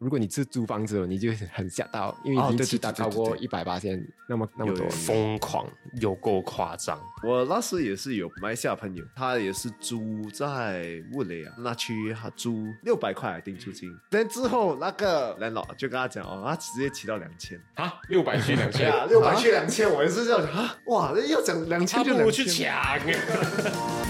如果你是租房子，你就很吓到，因为哦对已经起对对对达高过一百八千，那么那么多。疯狂有够夸张，我那时也是有马来西亚朋友，他也是租在物雷啊那区，他租六百块定租金，但之后那个 landlord 就跟他讲哦，他直接提到两千。啊，六百去两千，啊，六百去两千，我也是这样啊！哇，那要讲两千就不如去千。抢。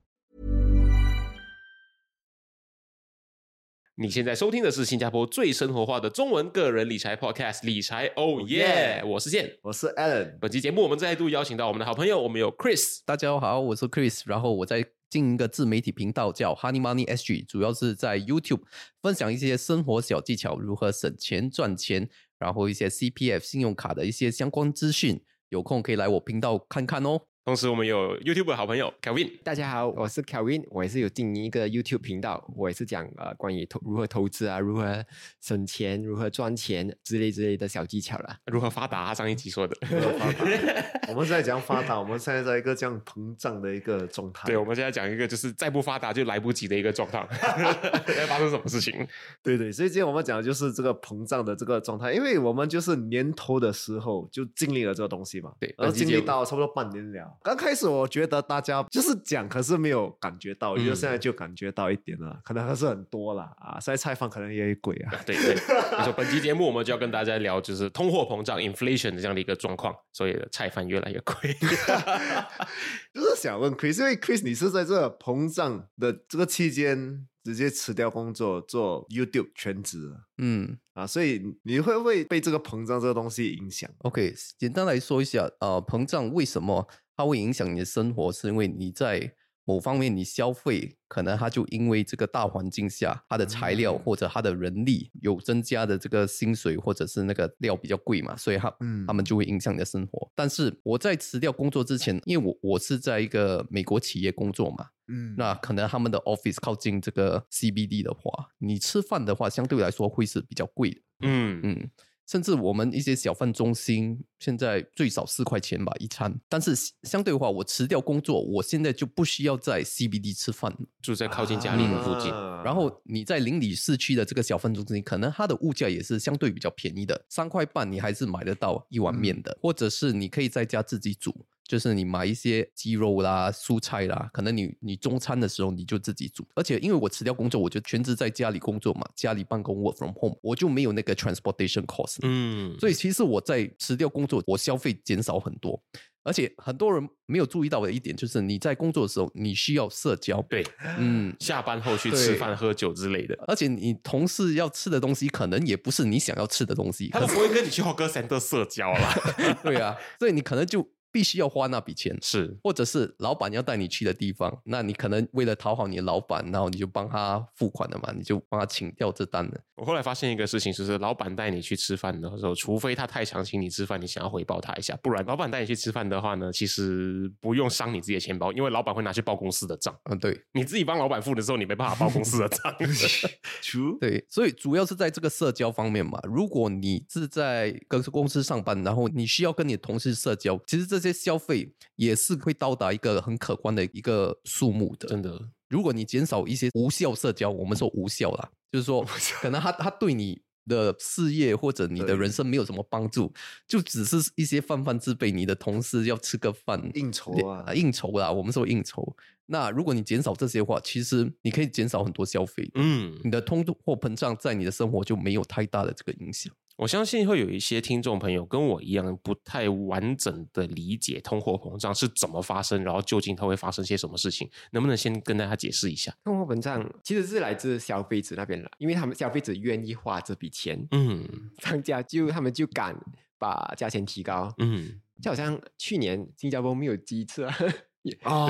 你现在收听的是新加坡最生活化的中文个人理财 Podcast《理财哦耶》，我是健。我是 Alan，本期节目我们再度邀请到我们的好朋友，我们有 Chris。大家好，我是 Chris，然后我在经营一个自媒体频道叫 Honey Money SG，主要是在 YouTube 分享一些生活小技巧，如何省钱赚钱，然后一些 CPF 信用卡的一些相关资讯，有空可以来我频道看看哦。同时，我们有 YouTube 的好朋友 Kevin。大家好，我是 Kevin，我也是有经营一个 YouTube 频道，我也是讲呃关于投如何投资啊，如何省钱，如何赚钱之类之类的小技巧啦。如何发达？他上一集说的。我们在讲发达，我们现在在一个这样膨胀的一个状态。对，我们现在讲一个就是再不发达就来不及的一个状态，要发生什么事情？对对，所以今天我们讲的就是这个膨胀的这个状态，因为我们就是年头的时候就经历了这个东西嘛，对然后经历到差不多半年了。刚开始我觉得大家就是讲，可是没有感觉到，就嗯现在就感觉到一点了，可能还是很多啦啊，现在菜饭可能也贵啊。对对，没错。本期节目我们就要跟大家聊，就是通货膨胀 （inflation） 的这样的一个状况，所以菜饭越来越贵。就是想问 Chris，因为 Chris 你是在这个膨胀的这个期间直接辞掉工作做 YouTube 全职了嗯啊，所以你会不会被这个膨胀这个东西影响？，OK，简单来说一下，呃，膨胀为什么它会影响你的生活，是因为你在某方面你消费，可能它就因为这个大环境下，它的材料嗯。或者它的人力有增加的这个薪水，或者是那个料比较贵嘛，所以它嗯他们就会影响你的生活。但是我在辞掉工作之前，因为我我是在一个美国企业工作嘛，嗯。那可能他们的 office 靠近这个 CBD 的话，你吃饭的话相对来说会是比较贵的。嗯，嗯，甚至我们一些小贩中心现在最少四块钱吧一餐，但是相对的话，我辞掉工作，我现在就不需要在 CBD 吃饭了。住在靠近家里的附近。啊然后你在邻里市区的这个小贩中心，可能它的物价也是相对比较便宜的，三块半你还是买得到一碗面的，或者是你可以在家自己煮。就是你买一些鸡肉啦、蔬菜啦，可能你你中餐的时候你就自己煮。而且因为我辞掉工作，我就全职在家里工作嘛，家里办公 work from home，我就没有那个 transportation cost。嗯，所以其实我在辞掉工作，我消费减少很多。而且很多人没有注意到的一点就是，你在工作的时候，你需要社交。对，嗯，下班后去吃对饭、喝酒之类的，而且你同事要吃的东西，可能也不是你想要吃的东西。他们不会跟你去 Hawker Center 社交啦。对啊，所以你可能就必须要花那笔钱。是，或者是老板要带你去的地方，那你可能为了讨好你的老板，然后你就帮他付款了嘛，你就帮他请掉这单了。我后来发现一个事情，就是老板带你去吃饭的时候，除非他太想请你吃饭，你想要回报他一下，不然老板带你去吃饭的话呢，其实不用伤你自己的钱包，因为老板会拿去报公司的账。嗯，对你自己帮老板付的时候，你没办法报公司的账。True，对，所以主要是在这个社交方面嘛。如果你是在跟公司上班，然后你需要跟你的同事社交，其实这些消费也是会到达一个很可观的一个数目的。真的，如果你减少一些无效社交，我们说无效啦，就是说可能他他对你的事业或者你的人生没有什么帮助，就只是一些泛泛之辈，你的同事要吃个饭应酬啊呃应酬啦，我们说应酬。那如果你减少这些的话，其实你可以减少很多消费。嗯，你的通货膨胀在你的生活就没有太大的这个影响。我相信会有一些听众朋友跟我一样，不太完整的理解通货膨胀是怎么发生，然后究竟它会发生些什么事情，能不能先跟大家解释一下？通货膨胀其实是来自消费者那边的，因为他们消费者愿意花这笔钱，嗯商家就他们就敢把价钱提高。嗯，就好像去年新加坡没有鸡翅啊，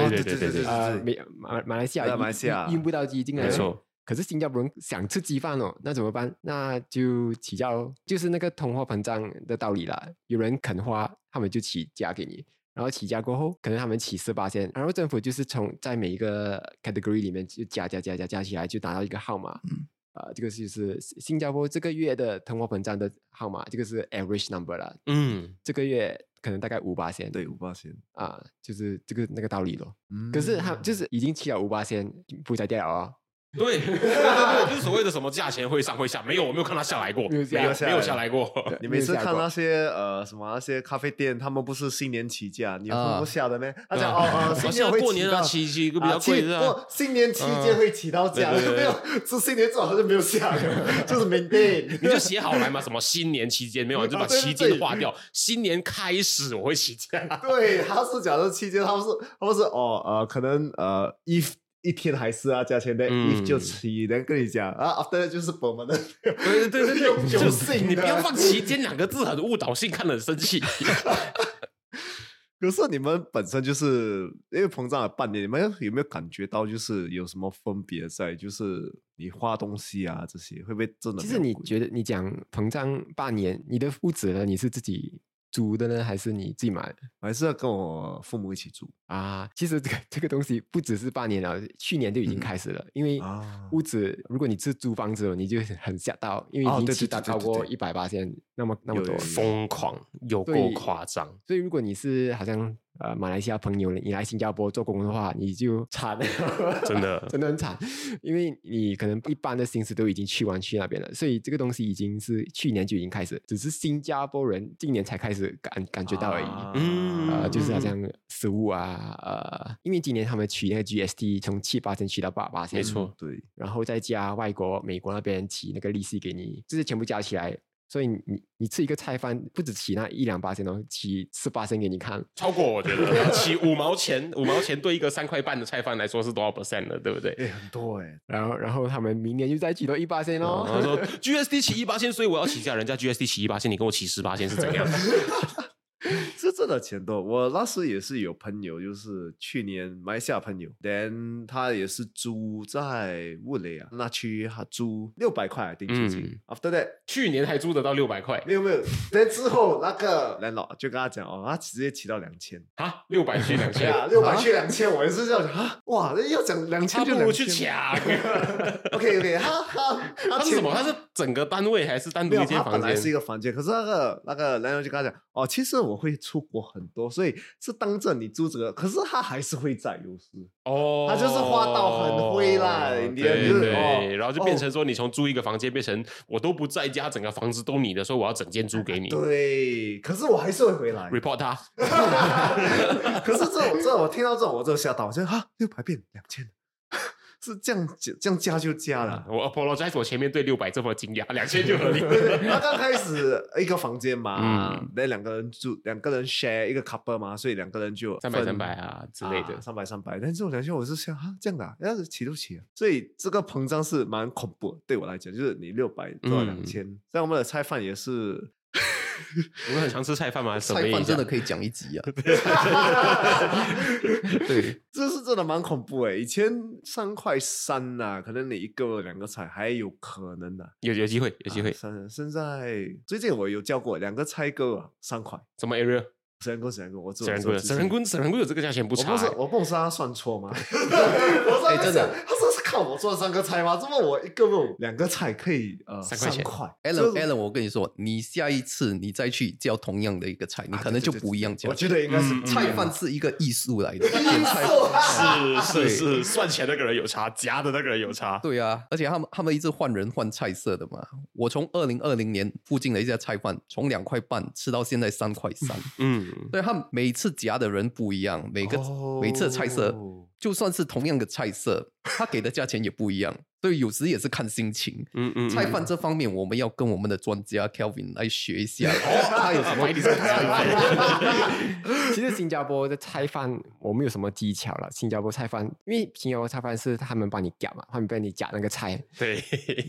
对对对对对没马马来西亚马来西亚运运不到鸡进来，没错。可是新加坡人想吃鸡饭哦，那怎么办？那就起价哦，就是那个通货膨胀的道理啦。有人肯花，他们就起价给你，然后起价过后，可能他们起四八千，然后政府就是从在每一个 category 里面就加加加加加起来，就达到一个号码。嗯啊、这个就是新加坡这个月的通货膨胀的号码，这个是 average number 啦。嗯，这个月可能大概五八千，对五八千，啊，就是这个那个道理咯。嗯可是他就是已经起了五八千，不再掉了哦。对对对 对，就是所谓的什么价钱会上会下，没有，我没有看他下来过，没有下没有下来没有下来过。你每次看那些呃什么那些咖啡店，他们不是新年起价，你有啊放不下的咩？他讲啊哦呃，新年过年啊到起起一个比较贵的啊不新年期间会起到价，对对对没有，这新年最好就没有下，就是 maintain。你就写好来嘛，什么新年期间没有，你就把期间划掉。新年开始我会起价，对，他是讲的期间，他们是他们是哦呃，可能呃一一天还是啊价钱的，嗯一就起，能跟你讲啊，after 就是我们 的，对对对对永对，就久性你不要放期间两个字，很误导性，看了很生气。可是你们本身就是因为膨胀了半年，你们有没有感觉到就是有什么分别在？就是你花东西啊这些会不会真的？其实你觉得你讲膨胀半年，你的屋子呢？你是自己租的呢，还是你自己买的我还是要跟我父母一起住啊？其实这个这个东西不只是半年了，去年就已经开始了。因为啊屋子，如果你是租房子哦，你就很吓到，因为已经起到对对对对对超过一百八千那么那么多。疯狂，有够夸张。所以如果你是好像呃马来西亚朋友，你来新加坡做工的话，你就惨了，真的。真的很惨，因为你可能一般的心思都已经去完去那边了，所以这个东西已经是去年就已经开始，只是新加坡人今年才开始感感觉到而已。啊。嗯呃，就是好像食物啊，呃，因为今年他们取那个 GST 从七八千取到八八千，没错。对，然后再加外国美国那边起那个利息给你，这些全部加起来，所以你你你吃一个菜饭不止起那一两八千哦，起十八千给你看，超过我觉得起五毛钱，五毛钱对一个三块半的菜饭来说是多少 percent 的，对不对？哎很多哎，然后然后他们明年又再起多一八千哦，他说 GSD 起一八千，所以我要起价，人家 GSD 起一八千，你跟我起十八千是怎样？是真的钱多。我那时也是有朋友，就是去年马来西亚朋友，then 他也是租在乌雷啊那区，他租六百块定租金、嗯 After that 去年还租得到六百块没有没有，then 之后那个人老就跟他讲哦，他直接起到两千。啊，六百去两千，啊，六百去两千，我也是这样讲啊！哇，那要讲两千就两他不如去千。抢。OK OK，他他前他是什么？他是整个单位还是单独，一间房间本来是一？个房间，可是那个那个男人就跟他讲，哦，其实我会出国很多，所以是当着你租这个，可是他还是会在优势。哦，他就是花到很灰啦你对对，就是哦然后就变成说，你从租一个房间变成我都不在家，整个房子都你的，所以我要整间租给你。对，可是我还是会回来。report 他，可是这种这种我听到这种我就吓到，我觉得啊，六百变两千，是这样这样加就加了。我 apologize，我前面对六百这么惊讶，两千就合理。他刚开始一个房间嘛嗯，那两个人住，两个人 share 一个 couple 嘛，所以两个人就三百三百啊之类的。三百三百。但这种两千我是想啊，这样的、啊，要是起都起啊，所以这个膨胀是蛮恐怖的，对我来讲，就是你六百做到嗯两千，像我们的菜饭也是。你们很常吃菜饭吗？什么菜饭真的。可以讲一集啊。对，这是真的蛮恐怖哎！以前三块三呐、可能你一个两个菜还有可能的、有有机会，有机会啊。现现在最近我有叫过两个菜哥啊，三块。什么 area？沈人工，沈人工，我做沈人棍，沈人棍，沈人棍有这个价钱不差欸。我不是我不是他算错吗？我哎真的，他说是看我做三个菜吗？怎么我一个肉两个菜可以呃三块钱块 Alan Alan，我跟你说，你下一次你再去叫同样的一个菜，你啊可能就不一样叫。我觉得应该是嗯菜饭是一个艺术来的，点菜是是是，算钱那个人有差，夹的那个人有差。对啊，而且他们他们一直换人换菜色的嘛。我从二零二零年附近的一家菜饭，从两块半吃到现在三块三。嗯，对他们每次夹的人不一样，每个、每次的菜色哦就算是同样的菜色，他给的价钱也不一样。所以有时也是看心情。嗯嗯，菜饭这方面，我们要跟我们的专家 Kelvin 来学一下，哦，他有什么菜饭其实新加坡的菜饭我们有什么技巧了。新加坡菜饭，因为新加坡菜饭是他们帮你夹嘛，他们帮你夹那个菜。对，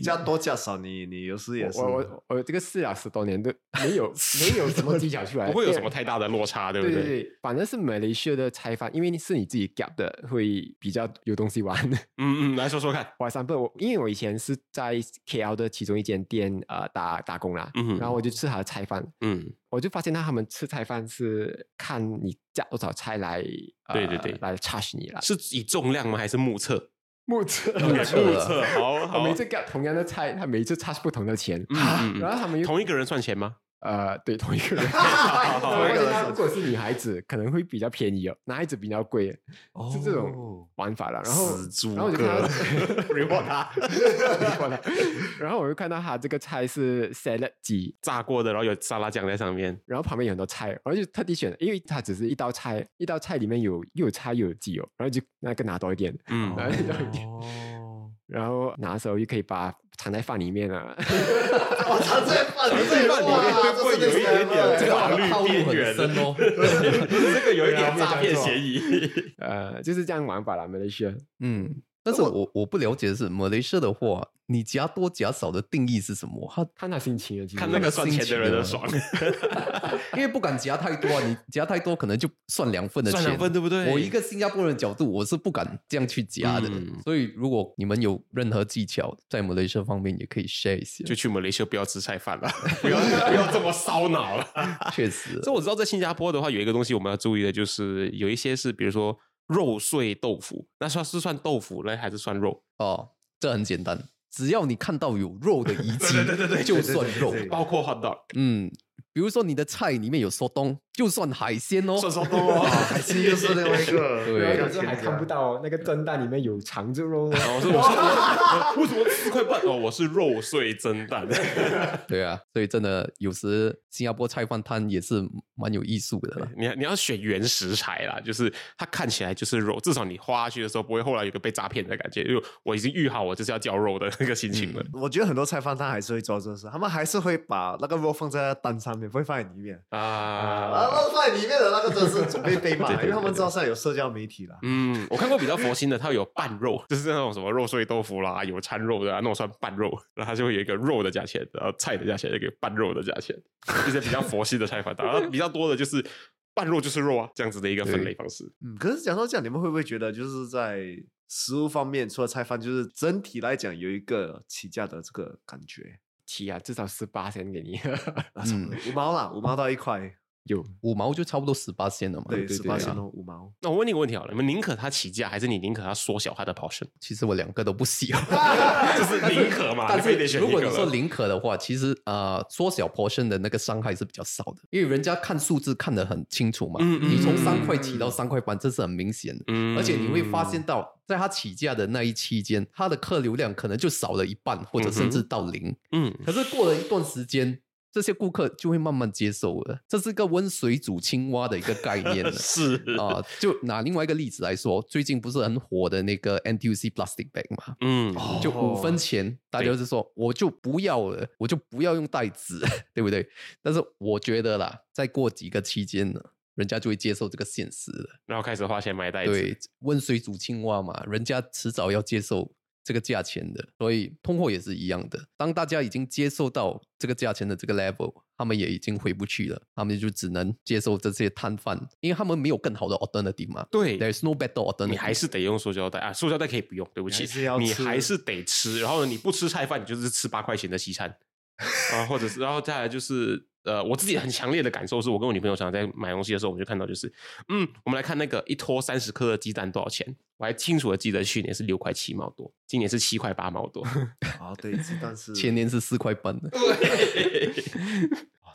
加多加少你你有时也是我我我这个试了十多年都没有 没有什么技巧出来，不会有什么太大的落差，对不对？对对对，反正是马来西亚的菜饭，因为是你自己夹的，会比较有东西玩。嗯嗯，来说说看。我三不，我因为我以前是在 KL 的其中一间店呃打打工啦，嗯然后我就吃他的菜饭，嗯，我就发现他们吃菜饭是看你加多少菜来，呃、对对对来 charge 你了。是以重量吗？还是目测？目测，目测，好我好。每次 get 同样的菜，他每一次 charge 不同的钱，嗯 然后他们又同一个人算钱吗？呃，对，同一个人。如果是女孩子，可能会比较便宜哦，男孩子比较贵，是这种哦玩法了。然后然后我就看到他 然后我就看到他这个菜是 salad 鸡，炸过的，然后有沙拉酱在上面。然后旁边有很多菜，然后就特地选了，因为它只是一道菜，一道菜里面有又有菜又有鸡哦，然后就那个拿多一点，嗯拿多一点，哦，然后拿的时候又可以把藏在饭里面啊。我藏在饭藏在饭里面 会不会有一点点这个法律套路很边缘深哦。这个有一点诈骗嫌疑。呃，就是这样玩法啦，马来西亚。嗯，但是我我不了解的是，马来西亚的话，你夹多夹少的定义是什么？他看他心情看那个算钱的人的爽，因为不敢夹太多啊，你夹太多可能就算两份的钱，算两份对不对我一个新加坡人的角度，我是不敢这样去夹的。嗯所以如果你们有任何技巧，在马来西亚方面也可以 share 一下。就去马来西亚不要吃菜饭了，不要 不要这么烧脑了。确实，所以我知道在新加坡的话，有一个东西我们要注意的，就是有一些是比如说肉碎豆腐，那算是算豆腐呢，还是算肉？哦，这很简单，只要你看到有肉的遗迹，对对对对就算肉。包括 hot dog，嗯，比如说你的菜里面有说东，就算海鲜哦。算说东哦。海鲜就是另外一个，对有时候还看不到那个蒸蛋里面有长肉肉哦。我说我是为什么四块半？哦，我是肉碎蒸蛋。对啊，所以真的有时新加坡菜饭摊也是蛮有艺术的啦。你要你要选原食材啦，就是它看起来就是肉，至少你花下去的时候不会后来有个被诈骗的感觉，因为我已经预好我就是要叫肉的那个心情了。我觉得很多菜饭摊还是会做这事，他们还是会把那个肉放在单上面，不会放在里面。啊，啊，那放在里面的那个真的是准备被骂，因为他们知道现在有社交媒体了。嗯，我看过比较佛心的，它有半肉，就是那种什么肉碎豆腐啦，有掺肉的啊，那种算半肉，然后它就会有一个肉的价钱，然后菜的价钱，一个半肉的价钱，就是比较佛心的菜饭，然后比较多的就是半肉就是肉啊，这样子的一个分类方式。嗯，可是讲到这样，你们会不会觉得就是在食物方面，除了菜饭，就是整体来讲有一个起价的这个感觉？起啊，至少十八先给你。五毛啦，五毛到一块，有五毛就差不多十八仙了嘛。对，十八线哦，五毛。那我问你个问题好了，你们宁可它起价，还是你宁可它缩小它的 portion？其实我两个都不喜欢。就是宁可嘛，但是如果你说宁可的话，其实呃缩小 portion 的那个伤害是比较少的，因为人家看数字看得很清楚嘛。嗯嗯你从嗯三块起到三块半，这是很明显的。嗯而且你会发现到，在它起价的那一期间，它的客流量可能就少了一半，或者甚至到零。嗯，可是过了一段时间，这些顾客就会慢慢接受了。这是个温水煮青蛙的一个概念了 是啊、就拿另外一个例子来说，最近不是很火的那个 NTUC plastic bag 嘛？嗯，就五分钱，大家就是说我就不要了，我就不要用袋子，对不对？但是我觉得啦，再过几个期间呢，人家就会接受这个现实了。然后开始花钱买袋子，对，温水煮青蛙嘛，人家迟早要接受这个价钱的，所以通货也是一样的。当大家已经接受到这个价钱的这个 level，他们也已经回不去了，他们就只能接受这些摊贩，因为他们没有更好的 alternative 嘛。对 There's no better alternative。你还是得用塑胶袋啊，塑胶袋可以不用，对不起你还是，要吃你还是得吃。然后呢，你不吃菜饭，你就是吃八块钱的西餐啊，或者是，然后再来就是。呃，我自己很强烈的感受是，我跟我女朋友常常在买东西的时候，我们就看到就是，嗯，我们来看那个一托三十颗的鸡蛋多少钱？我还清楚的记得去年是六块七毛多，今年是七块八毛多。啊，对，鸡蛋 是前年是四块半的。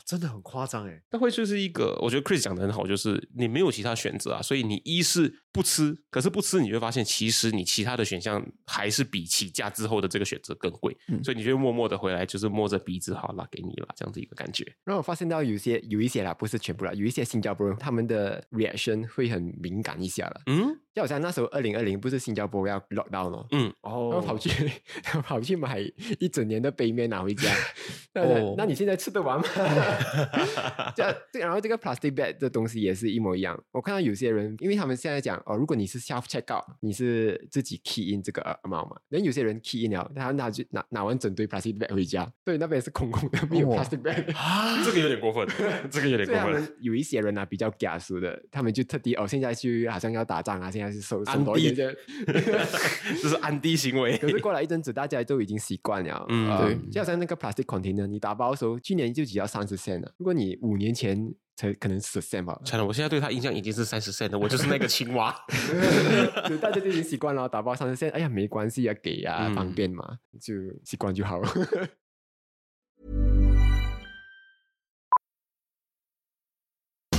哇，真的很夸张哎。那会就是一个，我觉得 Chris 讲的很好，就是你没有其他选择啊，所以你一是不吃，可是不吃你会发现，其实你其他的选项还是比起价之后的这个选择更贵，嗯所以你就默默的回来，就是摸着鼻子好了，给你了，这样子一个感觉。然后我发现到有些有一些啦，不是全部啦，有一些新加坡人他们的 reaction 会很敏感一下了。嗯，就好像那时候二零二零不是新加坡要 lockdown 哦，嗯，然后跑哦，去 跑去买一整年的杯面拿回家，那哦那你现在吃得完吗？这样这然后这个 plastic bag 的东西也是一模一样。我看到有些人，因为他们现在讲哦，如果你是 self check out，你是自己 key in 这个 amount 嘛，那有些人 key in 了，他拿去拿拿完整堆 plastic bag 回家，所以那边是空空的，没有哦 plastic bag。这个有点过分，这个有点过分。有一些人呢、比较假熟的，他们就特地哦，现在去好像要打仗啊，现在是安迪多一点点。这 是安迪行为。可是过来一阵子，大家都已经习惯了。嗯呃对就好像那个 plastic container，你打包的时候，去年就只要三十 cent 了。如果你五年前才可能十 cent 吧，惨了，我现在对他印象已经是三十 cent 了，我就是那个青蛙。对大家就已经习惯了，打包三十 cent，哎呀，没关系啊，给啊，嗯方便嘛，就习惯就好了。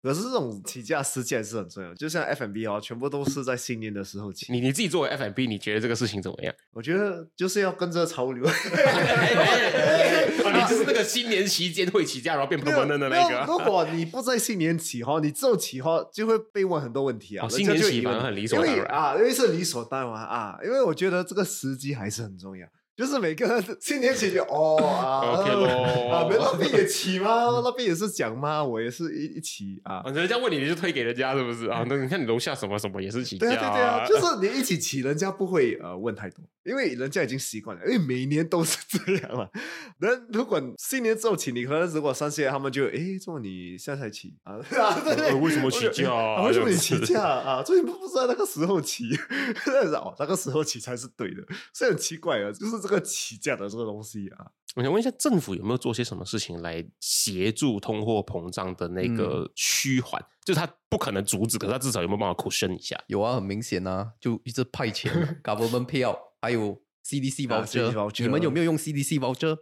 可是这种起价时机还是很重要，就像 F&B 哦，全部都是在新年的时候起。你你自己作为 F M B，你觉得这个事情怎么样？我觉得就是要跟着潮流。哦你就是那个新年期间会起价，然后变没有 permanent 的那个。如果你不在新年起哈，你之后起哈就会被问很多问题啊。哦新年起反而很理所当然啊，因为是理所当然啊，因为我觉得这个时机还是很重要。就是每个人 新年起就哦啊 OK 咯啊，没那边也起吗？那边也是讲吗？我也是一一起啊。啊，人家问你，你就推给人家，是不是啊？那你看你楼下什么什么也是起价、对啊，对对啊，就是你一起起，人家不会呃问太多，因为人家已经习惯了，因为每年都是这样了。那如果新年之后起，你可能如果三十岁，他们就诶，这么你现在才起啊？对对呃为什么起价啊 为什么你起价啊？最近不不是在那个时候起，但是哦，那个时候起才是对的，所以很奇怪啊，就是这个起价的这个东西啊。我想问一下，政府有没有做些什么事情来协助通货膨胀的那个趋缓？就是它不可能阻止，可是它至少有没有办法 cushion 一下？有啊，很明显啊，就一直派钱，government payout，还有 CDC 啊 voucher，、你们有没有用 CDC voucher？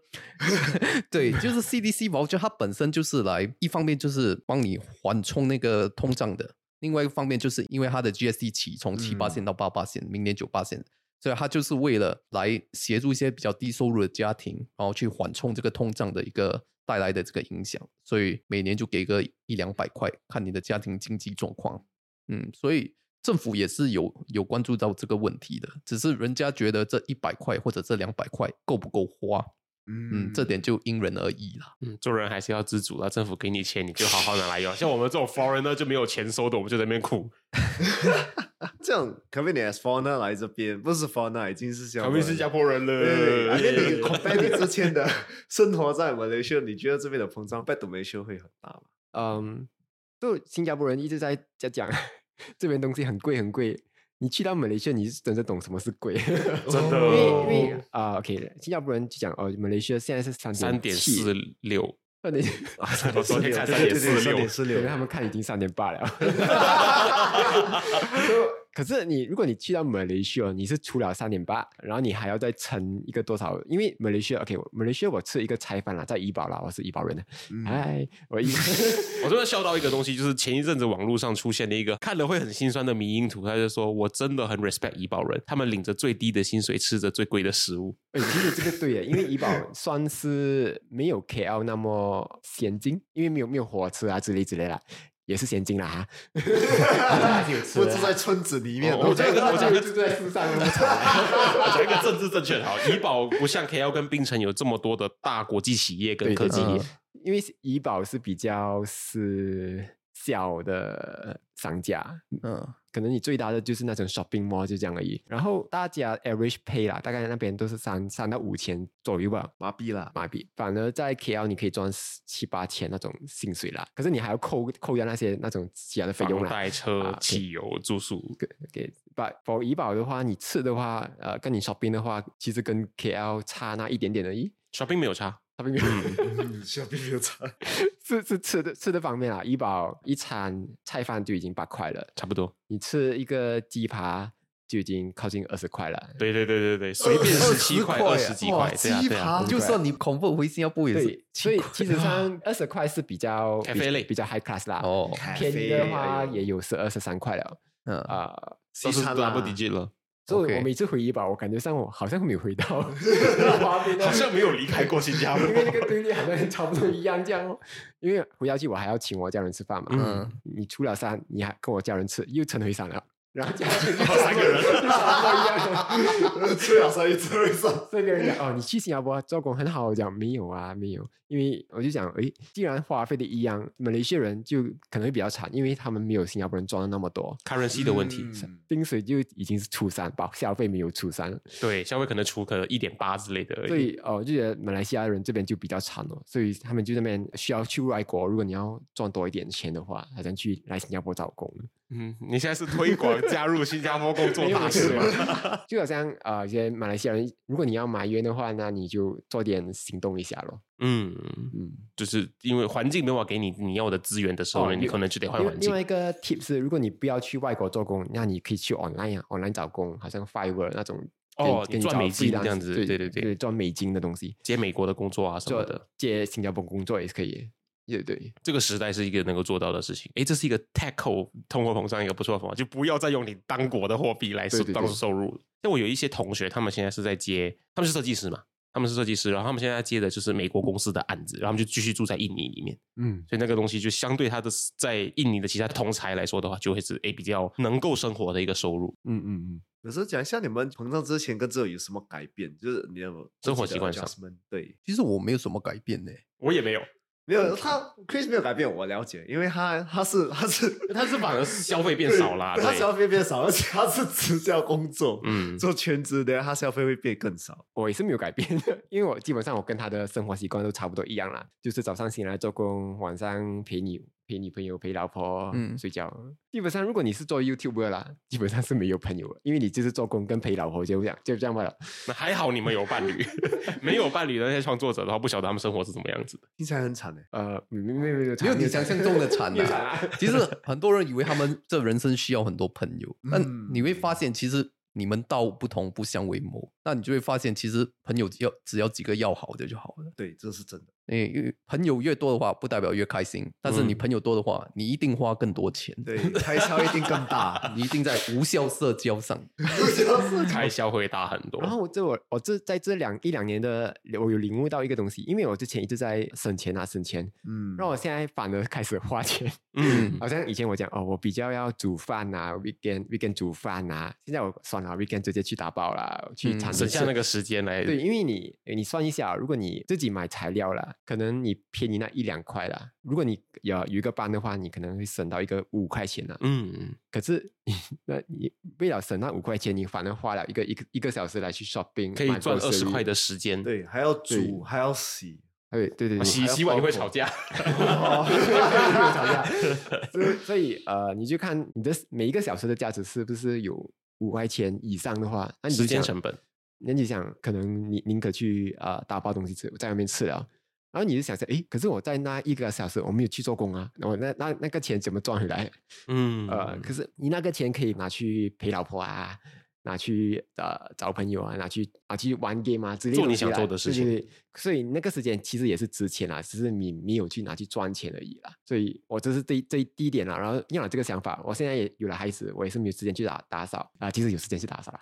对，就是 CDC voucher，它本身就是来一方面就是帮你缓冲那个通胀的，另外一方面就是因为它的 GST 起从七八线到八八线，明年九八线。所以他就是为了来协助一些比较低收入的家庭，然后去缓冲这个通胀的一个带来的这个影响，所以每年就给个一两百块，看你的家庭经济状况。嗯，所以政府也是有有关注到这个问题的，只是人家觉得这一百块或者这两百块够不够花，嗯，这点就因人而异啦。嗯，做人还是要知足啦。政府给你钱，你就好好拿来用。像我们这种 foreigner 就没有钱收的，我们就在那边哭。这样 convenience foreigner 来这边，不是 foreigner，已经是像他们是新加坡人了。对，而且你 compare 你之前的生活在马来西亚，你觉得这边的膨胀 back to Malaysia 会很大吗？嗯，就新加坡人一直在在讲 这边东西很贵很贵。你去到马来西亚，你是真的懂什么是贵，真的。因为因为啊、o k 新加坡人就讲哦，马来西亚现在是三 三点四六，三点，我昨天看对对对3.46三点四六因为，他们看已经三点八了。可是你如果你去到马来西亚，你是除了三点八，然后你还要再乘一个多少？因为马来西亚，OK，马来西亚我吃一个菜饭啦，在怡保啦，我是怡保人的，嗯哎，我怡 我真的笑到一个东西，就是前一阵子网络上出现了一个看了会很心酸的迷因图，他就说我真的很 respect 怡保人，他们领着最低的薪水，吃着最贵的食物。哎，其实这个对耶，因为怡保算是没有 KL 那么先进，因为没有没有火车啊之类之类的，也是现金啦哈。还是有吃的不是在村子里面，我讲一个，我讲一个。住在树上 我讲一个政治正确的好，怡宝不像 KL 跟冰城有这么多的大国际企业跟对科技业。因为怡宝是比较是小的商家，嗯，可能你最大的就是那种 shopping mall 就这样而已。然后大家 average pay 啦，大概那边都是三三到五千左右吧。麻痹啦，麻痹，反而在 KL 你可以赚七八千那种薪水啦，可是你还要扣扣掉那些那种其他的费用啦。房贷、车啊、汽油、住宿，给给把 for 怡保的话，你吃的话，呃，跟你 shopping 的话，其实跟 KL 差那一点点而已。shopping 没有差，shopping 没有嗯，小并没有差。是是吃的吃的方面啊，怡保一餐菜饭就已经八块了，差不多。你吃一个鸡扒就已经靠近二十块了。对对对对对，随便十七块、二十几块，对啊鸡对啊扒。就算你 convert 回新加坡也是，所以其实上二十块是比较 比 Cafe 类比较 high class 啦。哦，便宜的话也有十二十三块了嗯，啊。都是西餐啦 double digit 了，所以我每次回忆吧，我感觉上我好像没有回到 好像没有离开过新加坡因。为那个对立好像差不多一样这样哦。因为回家去我还要请我家人吃饭嘛，嗯你出了山，你还跟我家人吃，又成回山了。然后家人 三个人一样，吹了三一次会上。所以别人讲哦，你去新加坡做工很好，我讲没有啊，没有，因为我就讲，诶，既然花费的一样，马来西亚人就可能会比较惨，因为他们没有新加坡人赚的那么多，currency 的问题，嗯薪水就已经是初三，把消费没有初三，对，消费可能出可能一点八之类的。所以哦，就觉得马来西亚人这边就比较惨哦，所以他们就那边需要去外国，如果你要赚多一点钱的话，好像去来新加坡找工。嗯，你现在是推广加入新加坡工作大使吗？就好像啊，一些马来西亚人，如果你要埋怨的话，那你就做点行动一下咯。嗯，嗯，就是因为环境没法给你你要的资源的时候呢，哦你可能就得换环境另外。一个 tip 是，如果你不要去外国做工，那你可以去 online 啊，online 找工，好像 Fiverr 那种。哦给你找赚美金这样子对对对对赚美金的东西，接美国的工作啊什么的，接新加坡工作也是可以。对对，这个时代是一个能够做到的事情。哎，这是一个 tackle 通货膨胀一个不错的方法，就不要再用你当国的货币来收对对对当收入。像我有一些同学，他们现在是在接，他们是设计师嘛，他们是设计师，然后他们现在接的就是美国公司的案子，然后他们就继续住在印尼里面，嗯，所以那个东西就相对他的在印尼的其他同才来说的话，就会是哎比较能够生活的一个收入。嗯嗯嗯，可是讲一下你们膨胀之前跟之后有什么改变？就是你有生活习惯上对，其实我没有什么改变呢。我也没有，没有他 Chris 没有改变，我了解，因为他他是他是他是反而 消费变少啦，他消费变少，而且他是直销工作，嗯。做全职的，他消费会变更少。我也是没有改变的，因为我基本上我跟他的生活习惯都差不多一样啦，就是早上醒来做工，晚上陪你陪女朋友陪老婆嗯睡觉。基本上如果你是做 YouTube 的啦，基本上是没有朋友了，因为你就是做工跟陪老婆就这样就这样罢了。那还好你们有伴侣，没有伴侣的那些创作者的话，不晓得他们生活是怎么样子的。听起来很惨哎。呃，没没没有没有没有你想象中的惨没有惨啊啊！其实很多人以为他们这人生需要很多朋友，但嗯你会发现，其实你们道不同不相为谋。那你就会发现，其实朋友只要只要几个要好的就好了。对，这是真的。因为因为朋友越多的话，不代表越开心，但是你嗯朋友多的话，你一定花更多钱，对，开销一定更大。你一定在无效社交上。开销会大很多。然后我这我我这在这两一两年的，我有领悟到一个东西，因为我之前一直在省钱啊省钱，嗯，让我现在反而开始花钱。嗯，好像以前我讲哦，我比较要煮饭呐、w e e k e n d weekend 煮饭呐、现在我算了，weekend 直接去打包啦，去省下那个时间来。对，因为你你算一下，如果你自己买材料啦，可能你便宜那一两块啦。如果你有有一个班的话，你可能会省到一个五块钱呢。嗯，可是你那你为了省那五块钱，你反而花了一个一个一个小时来去 shopping，可以赚二十块的时间。对，还要煮，还要洗。对对对对，洗洗碗你会吵架。吵架。所以所以呃，你就看你的每一个小时的价值是不是有五块钱以上的话，那你时间成本。那你想，可能你宁可去啊、呃打包东西吃，在外面吃了。然后你就想想，诶，可是我在那一个小时我没有去做工啊，我那那那个钱怎么赚回来？嗯，呃，可是你那个钱可以拿去陪老婆啊，拿去呃找朋友啊，拿去拿去玩 game 啊之类的做你想做的事情对对对所以那个时间其实也是值钱啦，只是你没有去拿去赚钱而已啦。所以我这是这这第一点啦。然后有了这个想法，我现在也有了孩子，我也是没有时间去打打扫啊、其实有时间去打扫啦，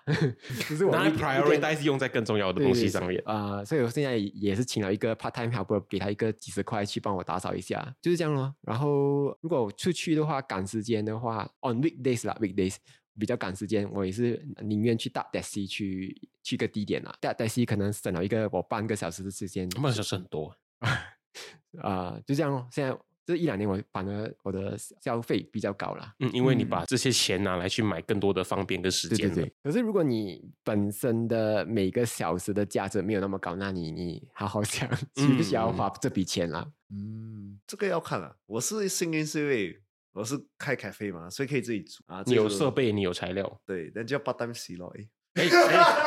只是我拿 prioritize 用在更重要的东西上面。啊、所以我现在也是请了一个 part time helper，给他一个几十块去帮我打扫一下，就是这样咯。然后如果我出去的话，赶时间的话，on weekdays 啦，weekdays 比较赶时间，我也是宁愿去搭 taxi 去去个地点啦。搭 taxi 可能省了一个我半个小时的时间，半个小时很多。啊、就这样咯。现在这一两年我反而我的消费比较高啦。嗯，因为你嗯把这些钱拿来去买更多的方便跟时间了。对对对，可是如果你本身的每个小时的价值没有那么高，那你你好好想 需不需要嗯花这笔钱啦？嗯，这个要看了。我是幸运是因为我是开咖啡嘛，所以可以自己煮啊。你有这个设备，你有材料。对，那就要 part time 洗咯。哎，哎哎，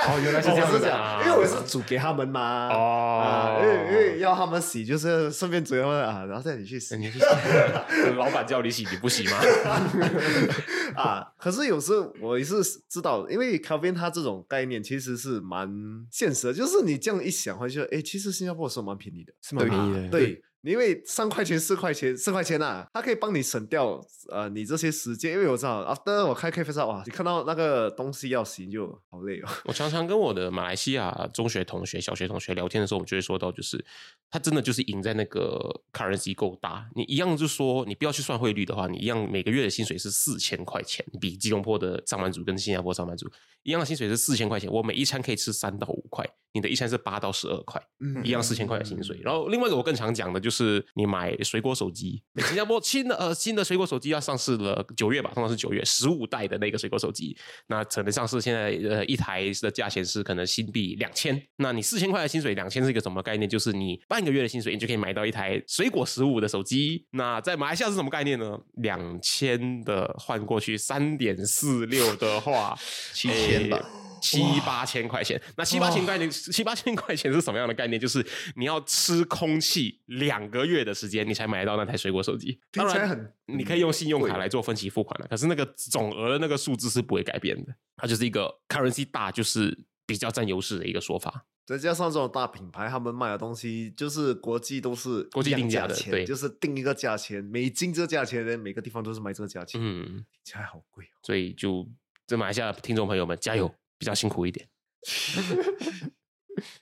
哦，原来是这 这样子啊！样，因为我是煮给他们嘛。啊，因为因为要他们洗，就是顺便煮他们啊，然后再你去洗。你去洗 老板叫你洗，你不洗吗？啊，可是有时候我也是知道，因为 Calvin 他这种概念其实是蛮现实的，就是你这样一想，会觉得，哎，其实新加坡是蛮便宜的，是蛮便宜的啊对。因为三块钱、四块钱、四块钱啊，它可以帮你省掉呃你这些时间。因为我知道，after 我开咖啡店，哇，你看到那个东西要洗就好累哦。我常常跟我的马来西亚中学同学、小学同学聊天的时候，我们就会说到，就是他真的就是赢在那个 currency 够大。你一样就说，你不要去算汇率的话，你一样每个月的薪水是四千块钱，比吉隆坡的上班族跟新加坡上班族一样的薪水是四千块钱。我每一餐可以吃三到五块，你的一餐是八到十二块，嗯一样四千块的薪水。然后另外一个我更常讲的就是你买水果手机，新加坡新的呃新的水果手机要上市了，九月吧，通常是九月十五代的那个水果手机，那可能上市现在呃一台的价钱是可能新币两千，那你四千块的薪水，两千是一个什么概念？就是你半个月的薪水，你就可以买到一台水果十五的手机。那在马来西亚是什么概念呢？两千的换过去三点四六的话，七千吧诶七八千块钱，那七八千块钱，七八千块钱是什么样的概念？就是你要吃空气两个月的时间，你才买得到那台水果手机。当然很你可以用信用卡来做分期付款了，可是那个总额的那个数字是不会改变的，它就是一个 currency 大就是比较占优势的一个说法。再加上这种大品牌，他们卖的东西就是国际都是国际定价的对。就是定一个价钱，美金这个价钱呢，每个地方都是卖这个价钱，嗯，听起来好贵哦。所以就这马来西亚听众朋友们加油，比较辛苦一点。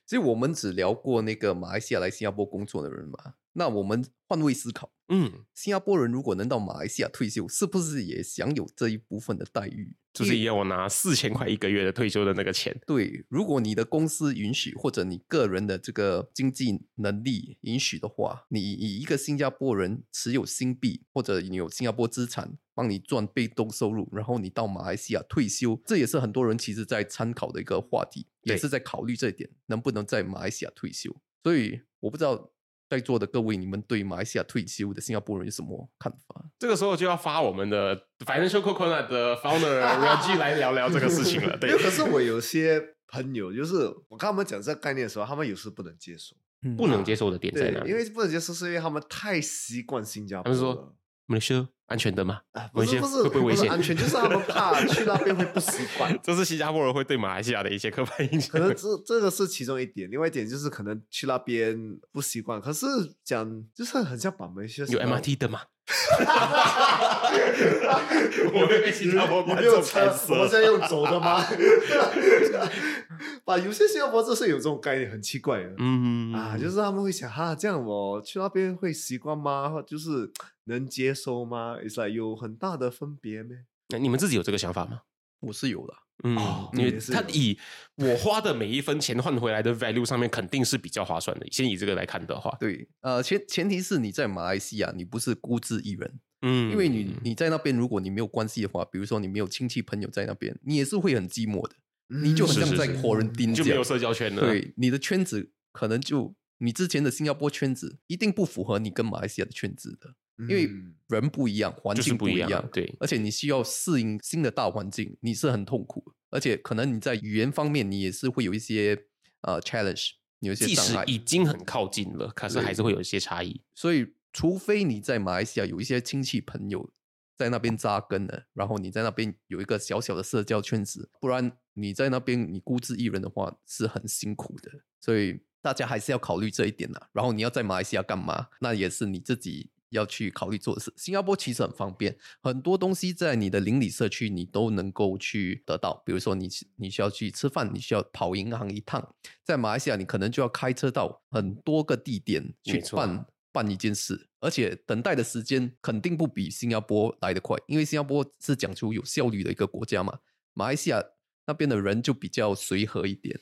所以我们只聊过那个马来西亚来新加坡工作的人嘛，那我们换位思考，嗯，新加坡人如果能到马来西亚退休，是不是也享有这一部分的待遇？就是也我拿四千块一个月的退休的那个钱。对，如果你的公司允许，或者你个人的这个经济能力允许的话，你以一个新加坡人持有新币，或者你有新加坡资产，帮你赚被动收入，然后你到马来西亚退休，这也是很多人其实在参考的一个话题，也是在考虑这一点，能不能在马来西亚退休。所以我不知道在座的各位，你们对马来西亚退休的新加坡人有什么看法？这个时候就要发我们的 Financial Coconut 的 founder Reggie 来聊聊这个事情了。对，可是我有些朋友，就是我跟他们讲这个概念的时候，他们有时不能接受。嗯不能接受的点在哪，里？因为不能接受是因为他们太习惯新加坡了。他们说马来西亚安全的吗？啊，不危险是不是会不会危险？安全，就是他们怕去那边会不习惯。这是新加坡人会对马来西亚的一些刻板印象。可能这这个是其中一点，另外一点就是可能去那边不习惯。可是讲就是很像把门有 MRT 的吗？我我会被新加坡观众你没有车砍，死我们现在用走的吗？把有些新加坡就是有这种概念，很奇怪的。嗯啊，就是他们会想哈，这样我去那边会习惯吗？或就是能接受吗？It's like 有很大的分别咩？那你们自己有这个想法吗？我是有的。嗯哦，因为他以我花的每一分钱换回来的 value 上面，肯定是比较划算的。先以这个来看的话，对，呃，前前提是你在马来西亚，你不是孤自一人，嗯因为你你在那边，如果你没有关系的话，比如说你没有亲戚朋友在那边，你也是会很寂寞的，你就很像在是是是 quarantine 这样就没有社交圈了。对，你的圈子可能就你之前的新加坡圈子一定不符合你跟马来西亚的圈子的，因为嗯人不一样，环就是境一不一样对而且你需要适应新的大环境，你是很痛苦，而且可能你在语言方面你也是会有一些呃 challenge，有一些即使已经很靠近了，可是还是会有一些差异。所以，除非你在马来西亚有一些亲戚朋友在那边扎根了，然后你在那边有一个小小的社交圈子，不然你在那边你孤自一人的话是很辛苦的。所以大家还是要考虑这一点呐。然后你要在马来西亚干嘛，那也是你自己要去考虑做的事。新加坡其实很方便，很多东西在你的邻里社区你都能够去得到。比如说你你需要去吃饭，你需要跑银行一趟，在马来西亚你可能就要开车到很多个地点去办办一件事，而且等待的时间肯定不比新加坡来得快，因为新加坡是讲究有效率的一个国家嘛。马来西亚那边的人就比较随和一点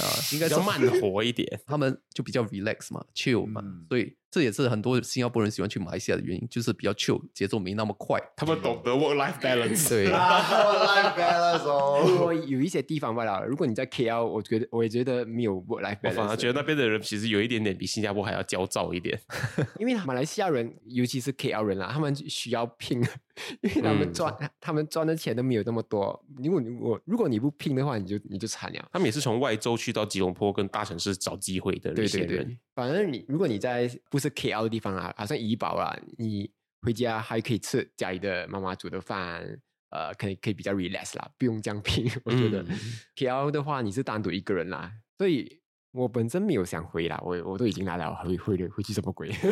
啊，应该是慢活一点。他们就比较 relax 嘛，chill 嘛，嗯所以这也是很多新加坡人喜欢去马来西亚的原因，就是比较 chill，节奏没那么快。他们懂得 work life balance。对，work，life balance 不哦。过有一些地方罢了。如果你在 KL，我觉得我也觉得没有 work life 我 balance。我反而觉得那边的人其实有一点点比新加坡还要焦躁一点。因为马来西亚人，尤其是 KL 人啊，他们需要拼，因为他们嗯赚、他们赚的钱都没有那么多。如果你我如果你不拼的话，你就你就惨了。他们也是从外州去到吉隆坡跟大城市找机会的一对些人。对对，反正你如果你在不是 KL 的地方啊，好像怡保啊，你回家还可以吃家里的妈妈煮的饭，呃，可以可以比较 relax 啦，不用这样拼。我觉得、嗯 KL 的话，你是单独一个人啦，所以我本身没有想回啦，我我都已经来了，回回了回去什么鬼？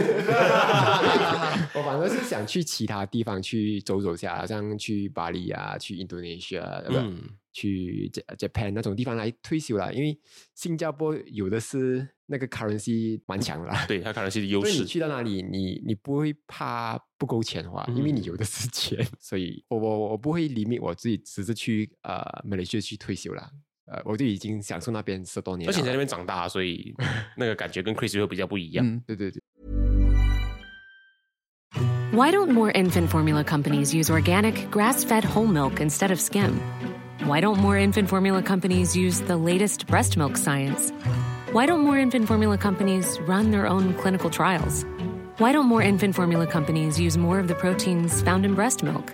我反而是想去其他地方去走走下，好像去巴黎啊，去 Indonesia，呃不、嗯去 Ja- Japan 那种地方来退休啦。因为新加坡有的是那个 currency 蛮强的啦，对他可能是优所以你势。去到哪里，你你不会怕不够钱花，因为你嗯有的是钱，所以我我我不会 limit 我自己，只是去呃马来西亚去退休啦。呃，我就已经享受那边十多年了，而且你在那边长大，所以那个感觉跟 Chris 会比较不一样。嗯，对对对。 Why don't more infant formula companies use organic, grass fed whole milk instead of skim? Why don't more infant formula companies use the latest breast milk science? Why don't more infant formula companies run their own clinical trials? Why don't more infant formula companies use more of the proteins found in breast milk?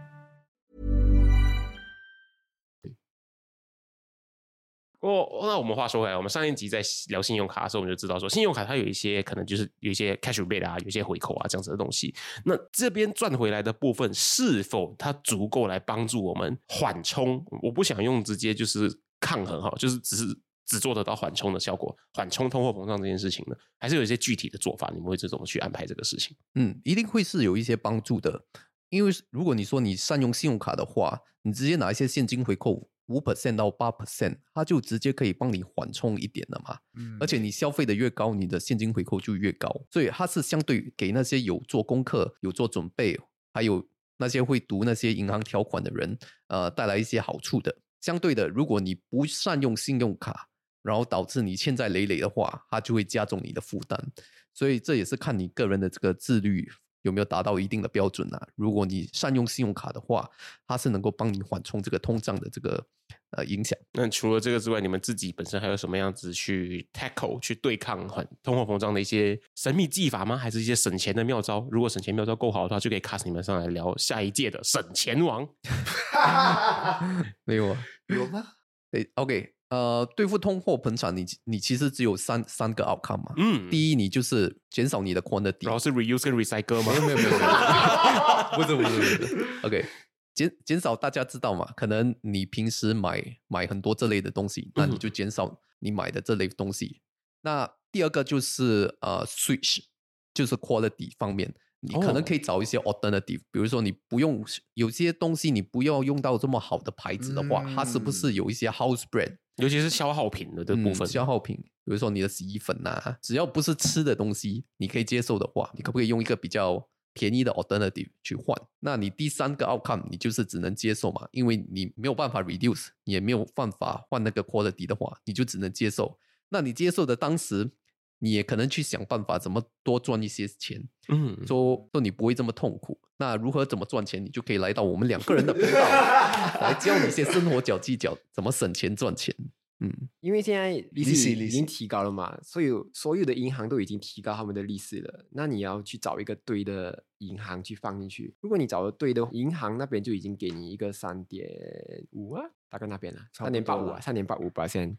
哦，那我们话说回来，我们上一集在聊信用卡的时候，我们就知道说，信用卡它有一些可能就是有一些 cash rebate 啊，有一些回扣啊这样子的东西。那这边赚回来的部分，是否它足够来帮助我们缓冲？我不想用直接就是抗衡哈，就是只是只做得到缓冲的效果，缓冲通货膨胀这件事情呢，还是有一些具体的做法？你们会怎么去安排这个事情？嗯，一定会是有一些帮助的。因为如果你说你善用信用卡的话，你直接拿一些现金回扣五 percent 到八 percent，它就直接可以帮你缓冲一点了嘛。嗯而且你消费的越高，你的现金回扣就越高，所以它是相对给那些有做功课、有做准备，还有那些会读那些银行条款的人，呃，带来一些好处的。相对的，如果你不善用信用卡，然后导致你欠债累累的话，它就会加重你的负担。所以这也是看你个人的这个自律有没有达到一定的标准啊。如果你善用信用卡的话，它是能够帮你缓冲这个通胀的这个呃影响。那除了这个之外，你们自己本身还有什么样子去 tackle 去对抗很通货膨胀的一些神秘技法吗？还是一些省钱的妙招？如果省钱妙招够好的话，就可以 cast 你们上来聊下一届的省钱王。没有啊？有吗？对，OK，呃，对付通货膨胀，你你其实只有三三个 outcome 嘛。嗯，第一，你就是减少你的 quantity，然后是 reuse 跟 recycle 吗？没有没有没有，不是不是不是，OK，减减少大家知道嘛？可能你平时买买很多这类的东西，那你就减少你买的这类东西。那第二个就是呃 switch，就是 quality 方面，你可能哦可以找一些 alternative，、比如说你不用有些东西你不要用到这么好的牌子的话，它是不是有一些 house brand？尤其是消耗品的这部分。嗯、消耗品，比如说你的洗衣粉呐、只要不是吃的东西，你可以接受的话，你可不可以用一个比较便宜的 alternative 去换？那你第三个 outcome 你就是只能接受嘛，因为你没有办法 reduce，你也没有办法换那个 quality 的话，你就只能接受。那你接受的当时，你也可能去想办法怎么多赚一些钱，嗯，说说你不会这么痛苦。那如何怎么赚钱，你就可以来到我们两个人的频道，来教你一些生活小技巧，怎么省钱赚钱。嗯，因为现在利利息已经提高了嘛，所有所有的银行都已经提高他们的利息了。那你要去找一个对的银行去放进去。如果你找的对的银行，那边就已经给你一个三点五啊，大概那边了，三点八五啊，三点八五八千，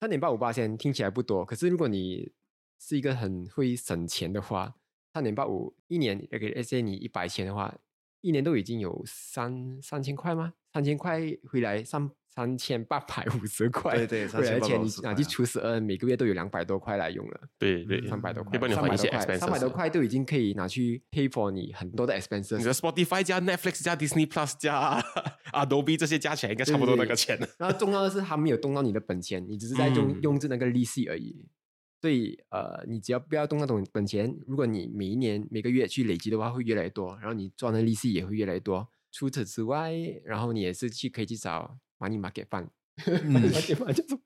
三点八五八千听起来不多，可是如果你是一个很会省钱的话，三点八五一年给 S A 你一百千的话，一年都已经有三三千块吗？三千块回来三三千八百五十块，对对回来的钱你3850拿去除十二，每个月都有两百多块来用了，对对，三百多块，可以帮你还一些300多块 expenses 三百多啊块都已经可以拿去 pay for 你很多的 expenses 你的。Spotify 加 Netflix 加 Disney Plus 加 Adobe 这些加起来应该差不多那个钱了。然后重要的是，他没有动到你的本钱，你只是在用、嗯用着那个利息而已。所以呃，你只要不要动那种本钱，如果你每一年每个月去累积的话，会越来越多，然后你赚的利息也会越来越多。除此之外，然后你也是去可以去找 money market fund，money market fund 叫什么？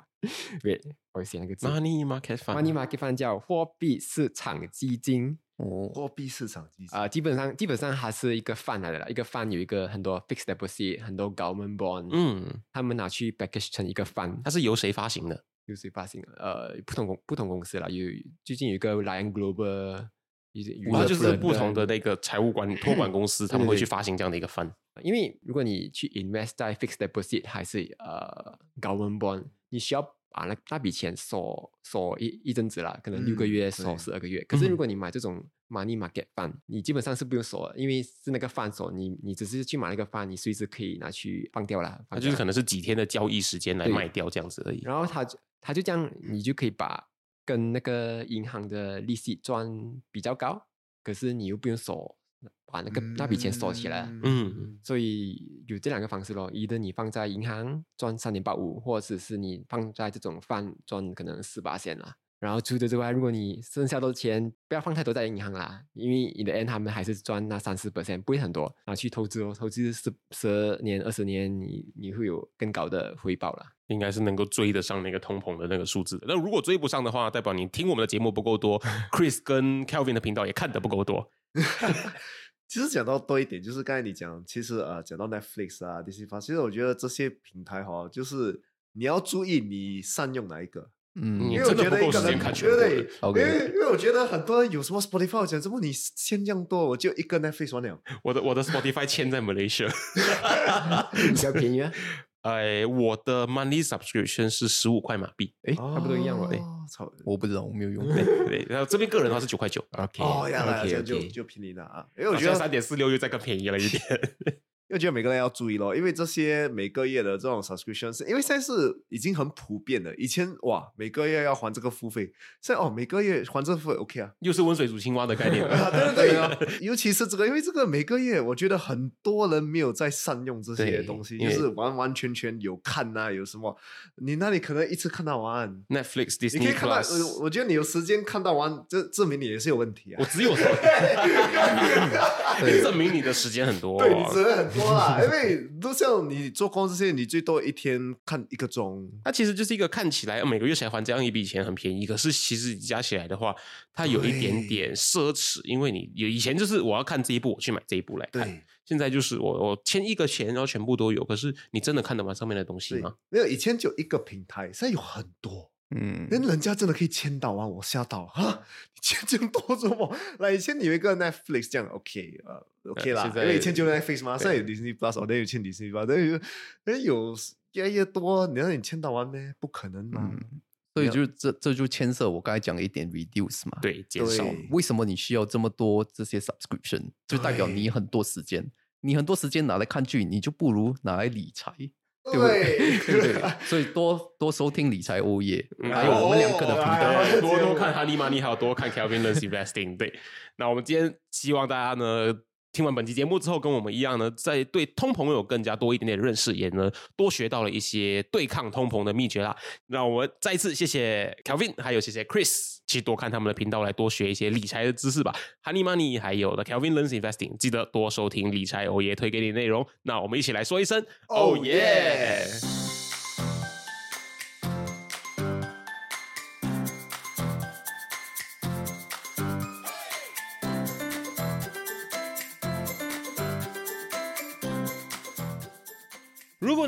对，我写那个字。Money Market Fund money market fund 叫货币市场基金。哦，货币市场基金啊、基本上基本上它是一个 fund 来的啦，一个 fund 有一个很多 fixed deposit，很多 government bond，嗯，他们拿去 package 成一个 fund，它是由谁发行的？由谁发行？呃，不同公不同公司啦，有最近有一个 Lion Global，就是不同的那个财务管托管公司，他们会去发行这样的一个 fund。因为如果你去 invest 在 fixed deposit 还是呃 government bond，你需要把那那笔钱锁锁一一阵子啦，可能六个嗯月锁十二个月。可是嗯如果你买这种 money market fund，你基本上是不用锁的，因为是那个 fund 锁，你你只是去买那个 fund，你随时可以拿去放掉啦。它就是可能是几天的交易时间来对卖掉这样子而已。然后他就他就这样，你就可以把跟那个银行的利息赚比较高，可是你又不用锁，把那个那笔钱锁起来。嗯所以有这两个方式咯，一的你放在银行赚三点八五，或者是你放在这种饭赚可能四八线啦。然后除此之外，如果你剩下的钱不要放太多在银行啦，因为你的 N 他们还是赚那三四 percent，不会很多，然后去投资哦，投资十十年二十年，你你会有更高的回报啦。应该是能够追得上那个通膨的那个数字的。那如果追不上的话，代表你听我们的节目不够多，Chris 跟 Kelvin 的频道也看得不够多。其实讲到多一点，就是刚才你讲，其实呃，讲到 Netflix 啊、Disney Plus，其实我觉得这些平台哈，就是你要注意你善用哪一个。嗯你因为我觉得一个人时间看全部对。OK 因为因为我觉得很多人有什么 Spotify 我讲，怎么你限量多，我就一个 Netflix 完了。我的我的 Spotify 签在 Malaysia，比较便宜啊，哎，我的 monthly subscription 是十五块马币，哎，差不多一样了。哎操我不知道，我没有用。对对，然后这边个人的话是九块九，OK，哦这样就就便宜了啊！因为我觉得三点四六又再更便宜了一点。因为觉得每个人要注意咯，因为这些每个月的这种 subscription 是因为现在是已经很普遍了。以前哇，每个月要还这个付费，现在哦，每个月还这个付费 OK 啊。又是温水煮青蛙的概念。对 对对，尤其是这个，因为这个每个月，我觉得很多人没有在善用这些东西，就是完完全全有看呐、有什么，你那里可能一次看到完，Netflix、你可以 Disney 看到，我觉得你有时间看到完，这证明你也是有问题啊我。只有 证明你的时间很多。对你责任很多啦，因为都像你做工这些，你最多一天看一个钟。它其实就是一个看起来每个月才还这样一笔钱很便宜，可是其实加起来的话，它有一点点奢侈，因为你有以前就是我要看这一部，我去买这一部来看，现在就是我我签一个钱，然后全部都有，可是你真的看得完上面的东西吗？，没有以前就一个平台，现在有很多。嗯，人人家真的可以签到啊！我吓到 啊！你签这样多做么？来以前有一个 Netflix 这样 OK 呃 OK 啦，因为以前就 Netflix 嘛，对现在有 Disney Plus，我那有签 Disney Plus，但有但有越来越多，你让你签到完咩？不可能嘛！嗯所以就这这就牵涉我刚才讲的一点 reduce 嘛。，对，减少。对为什么你需要这么多这些 subscription？就代表你很多时间，你很多时间拿来看剧，你就不如拿来理财，对不对？对不对？所以多多收听理财欧耶，嗯还有我们两个的频道。多多看 Honey Money，还有多看 Kelvin Learns Investing。对，那我们今天希望大家呢。听完本期节目之后，跟我们一样呢，在对通膨有更加多一点点的认识，也呢多学到了一些对抗通膨的秘诀啦。那我们再一次谢谢 Kelvin，还有谢谢 Chris，去多看他们的频道来多学一些理财的知识吧。Honey Money 还有 The Kelvin Learns Investing，记得多收听理财欧耶推给你的内容。那我们一起来说一声 Oh Oh yeah！